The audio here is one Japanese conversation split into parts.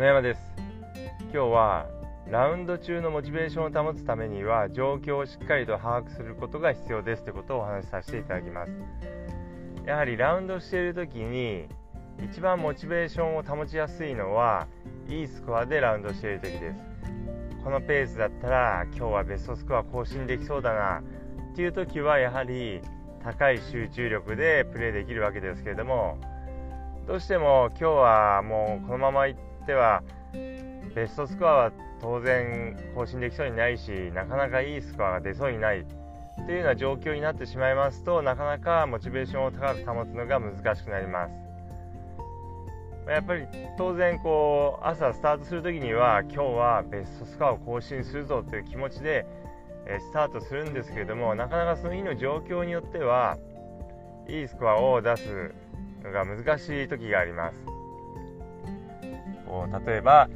野山です。今日はラウンド中のモチベーションを保つためには状況をしっかりと把握することが必要ですということをお話しさせていただきます。やはりラウンドしている時に一番モチベーションを保ちやすいのはいいスコアでラウンドしている時です。このペースだったら今日はベストスコア更新できそうだなっていう時はやはり高い集中力でプレーできるわけですけれどもどうしても今日はもうこのままいってはベストスコアは当然更新できそうにないしなかなかいいスコアが出そうにないというような状況になってしまいますとなかなかモチベーションを高く保つのが難しくなります。やっぱり当然こう朝スタートする時には今日はベストスコアを更新するぞという気持ちでスタートするんですけれどもなかなかその日の状況によってはいいスコアを出すのが難しい時があります。こう例えば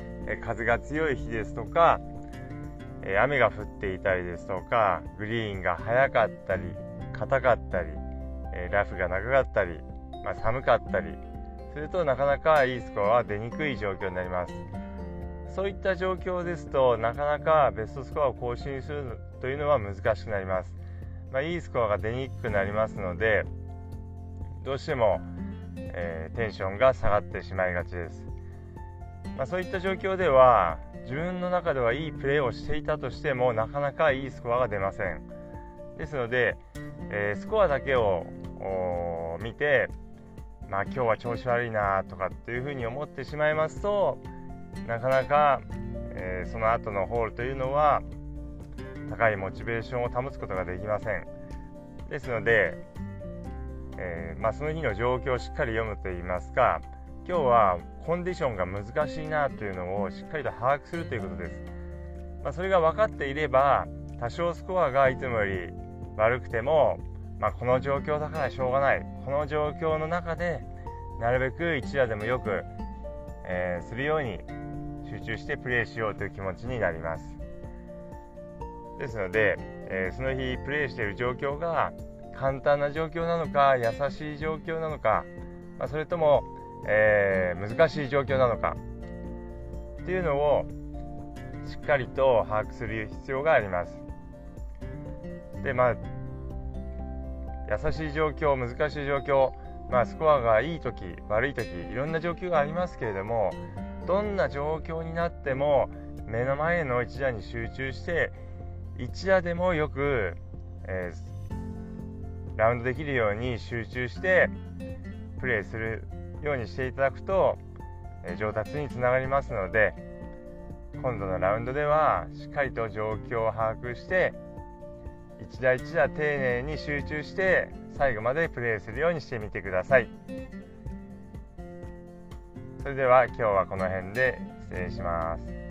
風が強い日ですとか雨が降っていたりですとかグリーンが速かったり硬かったりラフが長かったり、まあ、寒かったりするとなかなかいいスコアは出にくい状況になります。そういった状況ですとなかなかベストスコアを更新するというのは難しくなります、まあ、いいスコアが出にくくなりますのでどうしても、えー、テンションが下がってしまいがちです。まあ、そういった状況では自分の中ではいいプレーをしていたとしてもなかなかいいスコアが出ません。ですので、えー、スコアだけを見て、まあ、今日は調子悪いなとかっていうふうに思ってしまいますとなかなか、えー、その後のホールというのは高いモチベーションを保つことができません。ですので、えー、まあ、その日の状況をしっかり読むといいますか今日はコンディションが難しいなというのをしっかりと把握するということです、まあ、それが分かっていれば多少スコアがいつもより悪くても、まあ、この状況だからしょうがない。この状況の中でなるべく一打でもよく、えー、するように集中してプレーしようという気持ちになります。ですので、えー、その日プレーしている状況が簡単な状況なのか優しい状況なのか、まあ、それともえー、難しい状況なのかっていうのをしっかりと把握する必要があります。でまあ優しい状況難しい状況、まあ、スコアがいい時悪い時いろんな状況がありますけれどもどんな状況になっても目の前の一打に集中して一打でもよく、えー、ラウンドできるように集中してプレーするようにしていただくと、え上達につながりますので今度のラウンドではしっかりと状況を把握して一打一打丁寧に集中して最後までプレーするようにしてみてください。それでは今日はこの辺で失礼します。